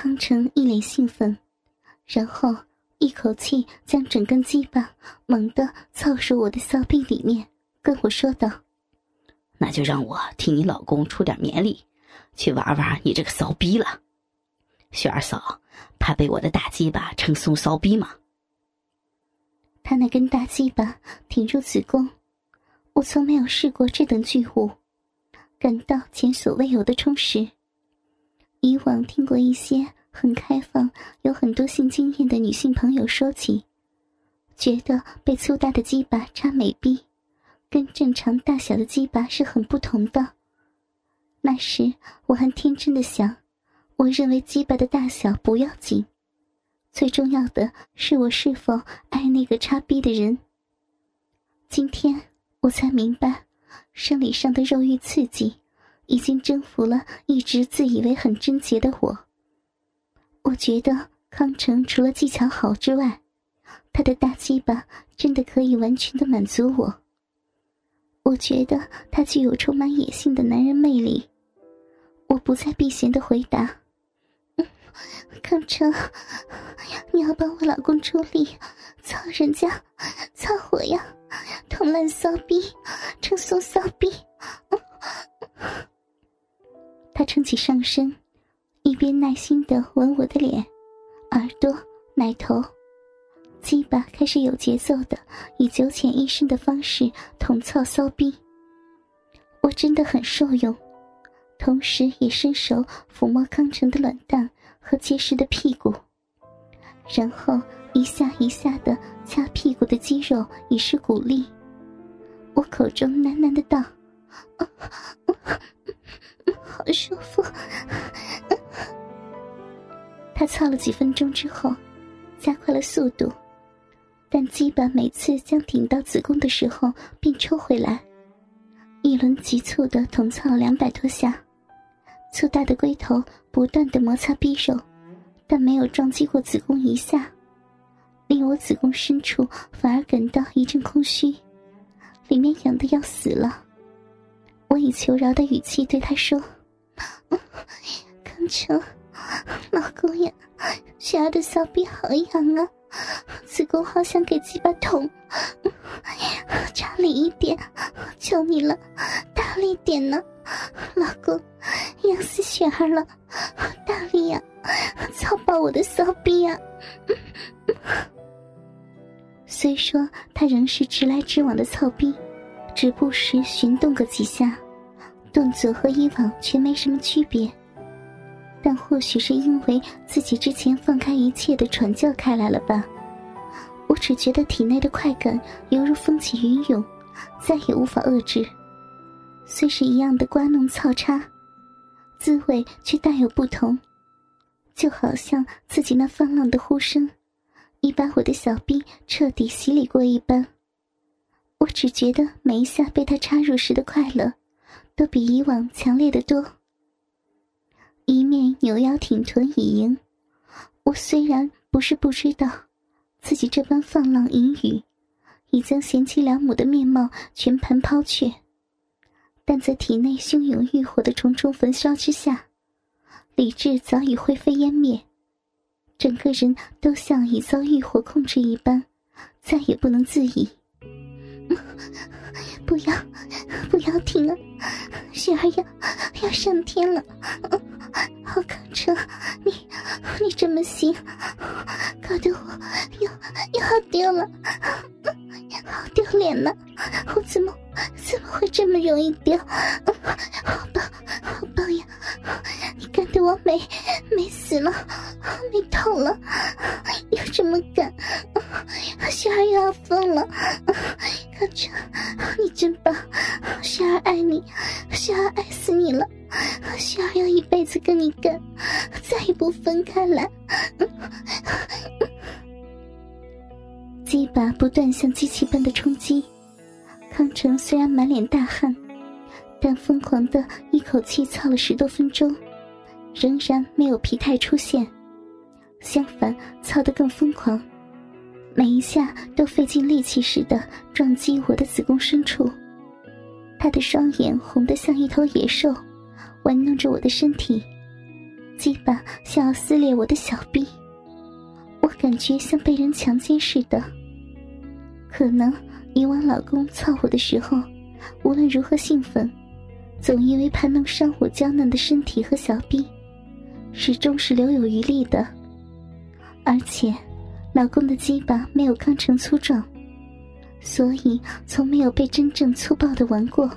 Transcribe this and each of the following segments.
康成一脸兴奋，然后一口气将整根鸡巴猛地操入我的骚逼里面，跟我说道：“那就让我替你老公出点绵力，去玩玩你这个骚逼了。雪儿嫂，怕被我的大鸡巴称松骚逼吗？”他那根大鸡巴挺入子宫，我从没有试过这等巨物，感到前所未有的充实。以往听过一些很开放、有很多性经验的女性朋友说起，觉得被粗大的鸡巴插美臂，跟正常大小的鸡巴是很不同的。那时我还天真的想，我认为鸡巴的大小不要紧，最重要的是我是否爱那个插逼的人。今天我才明白，生理上的肉欲刺激。已经征服了一直自以为很贞洁的我。我觉得康成除了技巧好之外，他的大鸡巴真的可以完全的满足我。我觉得他具有充满野性的男人魅力。我不再避嫌的回答：“康成，你要帮我老公出力，操人家，操我呀，捅烂骚逼，撑松骚逼。”他撑起上身，一边耐心的吻我的脸、耳朵、奶头，鸡巴开始有节奏的以九浅一深的方式捅操骚逼。我真的很受用，同时也伸手抚摸康成的卵蛋和结实的屁股，然后一下一下的掐屁股的肌肉以示鼓励。我口中喃喃的道。好舒服。他操了几分钟之后，加快了速度，但基本每次将顶到子宫的时候便抽回来，一轮急促的捅操两百多下，粗大的龟头不断的摩擦匕首，但没有撞击过子宫一下，令我子宫深处反而感到一阵空虚，里面痒的要死了。我以求饶的语气对他说：“康成，老公呀，雪儿的小臂好痒啊，子宫好想给鸡巴捅，差力一点，求你了，大力点呢，老公，痒死雪儿了，大力呀，操爆我的骚逼呀！” 虽说他仍是直来直往的操逼。只不时寻动个几下，动作和以往却没什么区别。但或许是因为自己之前放开一切的传教开来了吧，我只觉得体内的快感犹如风起云涌，再也无法遏制。虽是一样的刮弄操插，滋味却大有不同，就好像自己那放浪的呼声，已把我的小臂彻底洗礼过一般。我只觉得每一下被他插入时的快乐，都比以往强烈的多。一面扭腰挺臀以迎，我虽然不是不知道，自己这般放浪淫语，已将贤妻良母的面貌全盘抛却，但在体内汹涌欲火的重重焚烧之下，理智早已灰飞烟灭，整个人都像已遭欲火控制一般，再也不能自已。不要，不要停啊！雪儿要要上天了，好康成，你你这么行，搞得我又又好丢了，好丢脸呢！我怎么怎么会这么容易丢？好棒，好棒呀！你干得我美美死了，美透了，又这么干，雪儿又要疯了！康成，你真棒，雪儿爱你，雪儿爱死你了，雪儿要一辈子跟你干，再也不分开来。鸡巴不断像机器般的冲击，康成虽然满脸大汗，但疯狂的一口气操了十多分钟，仍然没有疲态出现，相反，操得更疯狂。每一下都费尽力气似的撞击我的子宫深处，他的双眼红得像一头野兽，玩弄着我的身体，鸡巴想要撕裂我的小臂，我感觉像被人强奸似的。可能以往老公操我的时候，无论如何兴奋，总因为怕弄伤我娇嫩的身体和小臂，始终是留有余力的。而且，老公的鸡巴没有康成粗壮，所以从没有被真正粗暴的玩过。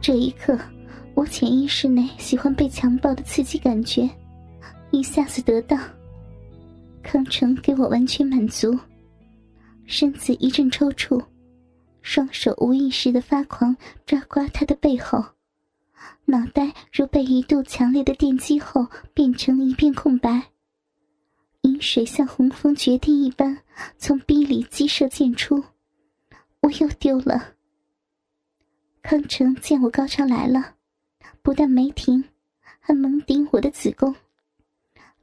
这一刻。我潜意识内喜欢被强暴的刺激感觉，一下子得到。康成给我完全满足，身子一阵抽搐，双手无意识的发狂抓刮他的背后，脑袋如被一度强烈的电击后变成一片空白，水像洪峰决堤一般从逼里激射溅出，我又丢了。康成见我高潮来了。不但没停，还猛顶我的子宫，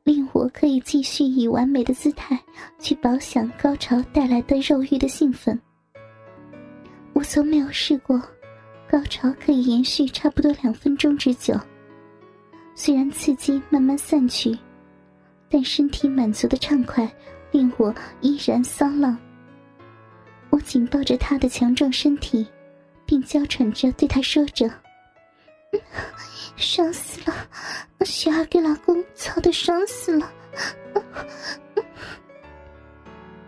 令我可以继续以完美的姿态去饱享高潮带来的肉欲的兴奋。我从没有试过，高潮可以延续差不多两分钟之久。虽然刺激慢慢散去，但身体满足的畅快令我依然骚浪。我紧抱着他的强壮身体，并娇喘着对他说着。爽死了！雪儿给老公操的爽死了。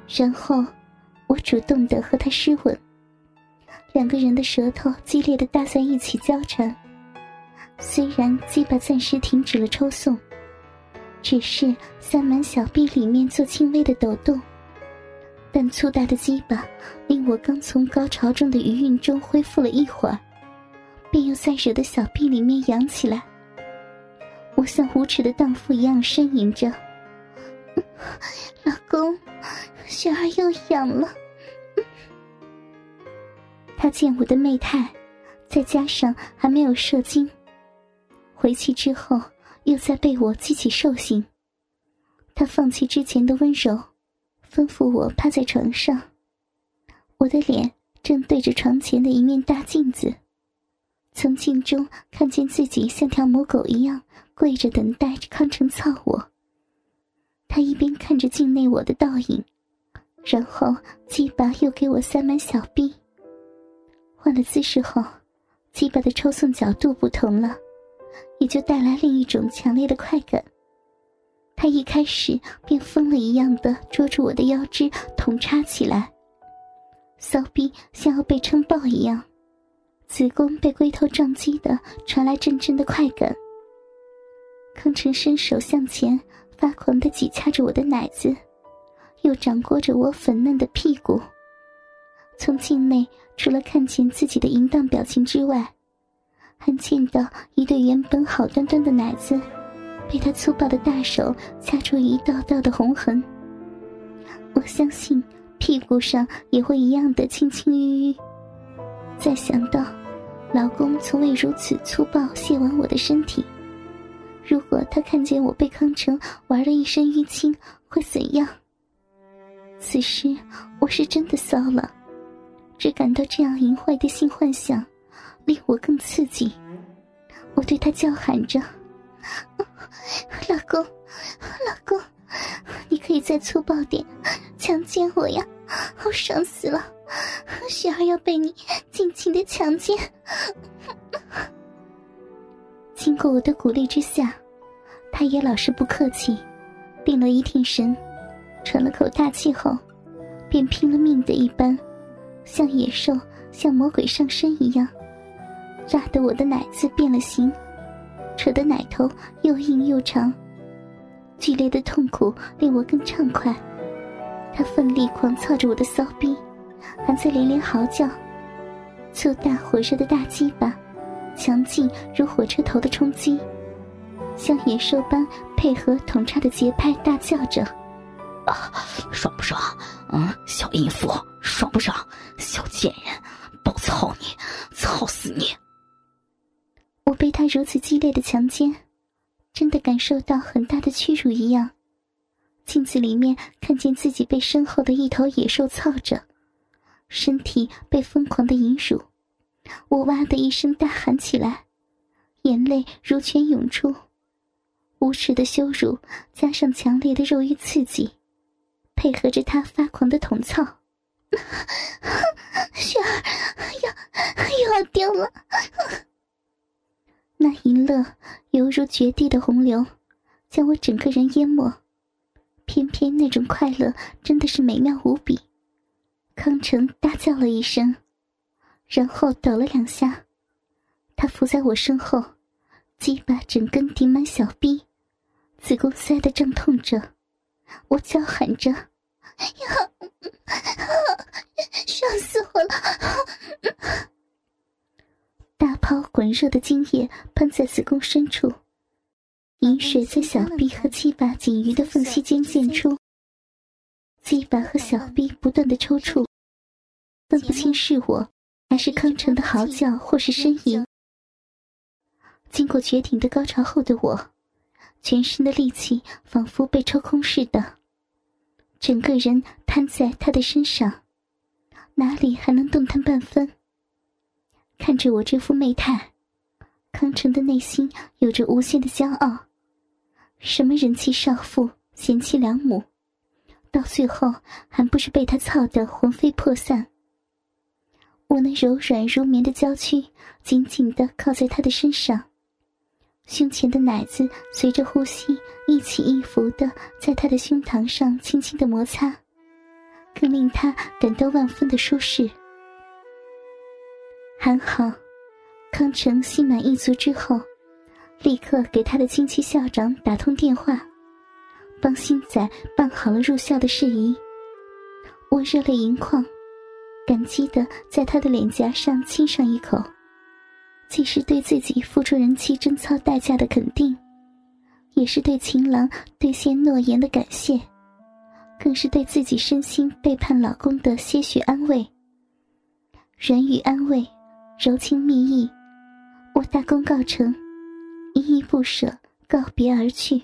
然后我主动的和他湿吻，两个人的舌头激烈的搭在一起交缠。虽然鸡巴暂时停止了抽送，只是塞满小臂里面做轻微的抖动，但粗大的鸡巴令我刚从高潮中的余韵中恢复了一会儿。便又在惹的小臂里面扬起来，我像无耻的荡妇一样呻吟着：“老公，雪儿又痒了。”他见我的媚态，再加上还没有射精，回去之后又在被我激起兽性，他放弃之前的温柔，吩咐我趴在床上，我的脸正对着床前的一面大镜子。从镜中看见自己像条母狗一样跪着等待康成操我。他一边看着镜内我的倒影，然后鸡巴又给我塞满小臂。换了姿势后，鸡巴的抽送角度不同了，也就带来另一种强烈的快感。他一开始便疯了一样的捉住我的腰肢捅插起来，骚逼像要被撑爆一样。子宫被龟头撞击的，传来阵阵的快感。康成伸手向前，发狂的挤掐着我的奶子，又掌掴着我粉嫩的屁股。从镜内除了看见自己的淫荡表情之外，还见到一对原本好端端的奶子，被他粗暴的大手掐出一道道的红痕。我相信屁股上也会一样的青青淤淤。再想到，老公从未如此粗暴亵玩我的身体，如果他看见我被康成玩了一身淤青，会怎样？此时我是真的骚了，只感到这样淫坏的性幻想，令我更刺激。我对他叫喊着：“老公，老公，你可以再粗暴点，强奸我呀！好爽死了！”雪儿要被你尽情的强奸。经过我的鼓励之下，他也老是不客气，定了一定神，喘了口大气后，便拼了命的一般，像野兽、像魔鬼上身一样，拉得我的奶子变了形，扯得奶头又硬又长。剧烈的痛苦令我更畅快，他奋力狂操着我的骚逼。还在连连嚎叫，粗大火热的大鸡巴，强劲如火车头的冲击，像野兽般配合捅插的节拍大叫着：“啊，爽不爽？嗯，小淫妇，爽不爽？小贱人，被他如此激烈的强奸，真的感受到很大的屈辱一样。镜子里面看见自己被身后的一头野兽操着。身体被疯狂的淫辱，我哇的一声大喊起来，眼泪如泉涌出。无耻的羞辱加上强烈的肉欲刺激，配合着他发狂的捅操，雪儿要又要丢了。那一乐犹如绝地的洪流，将我整个人淹没。偏偏那种快乐真的是美妙无比。康成大叫了一声，然后抖了两下，他伏在我身后，鸡巴整根顶满小臂，子宫塞得胀痛着。我叫喊着：“呀，爽死我了！”大泡滚热的精液喷在子宫深处。饮水在小臂和鸡巴仅余的缝隙间溅出，鸡巴和小臂不断的抽搐，分不清是我还是康成的嚎叫或是呻吟。经过绝顶的高潮后的我，全身的力气仿佛被抽空似的，整个人瘫在他的身上，哪里还能动弹半分？看着我这副媚态，康成的内心有着无限的骄傲。什么人妻少妇、贤妻良母，到最后还不是被他操得魂飞魄散？我那柔软如棉的娇躯紧紧的靠在他的身上，胸前的奶子随着呼吸一起一伏的在他的胸膛上轻轻的摩擦，更令他感到万分的舒适。还好，康成心满意足之后。立刻给他的亲戚校长打通电话，帮新仔办好了入校的事宜。我热泪盈眶，感激的在他的脸颊上亲上一口，既是对自己付出人妻贞操代价的肯定，也是对情郎兑现诺言的感谢，更是对自己身心背叛老公的些许安慰。软语安慰，柔情蜜意，我大功告成。依依不舍，告别而去。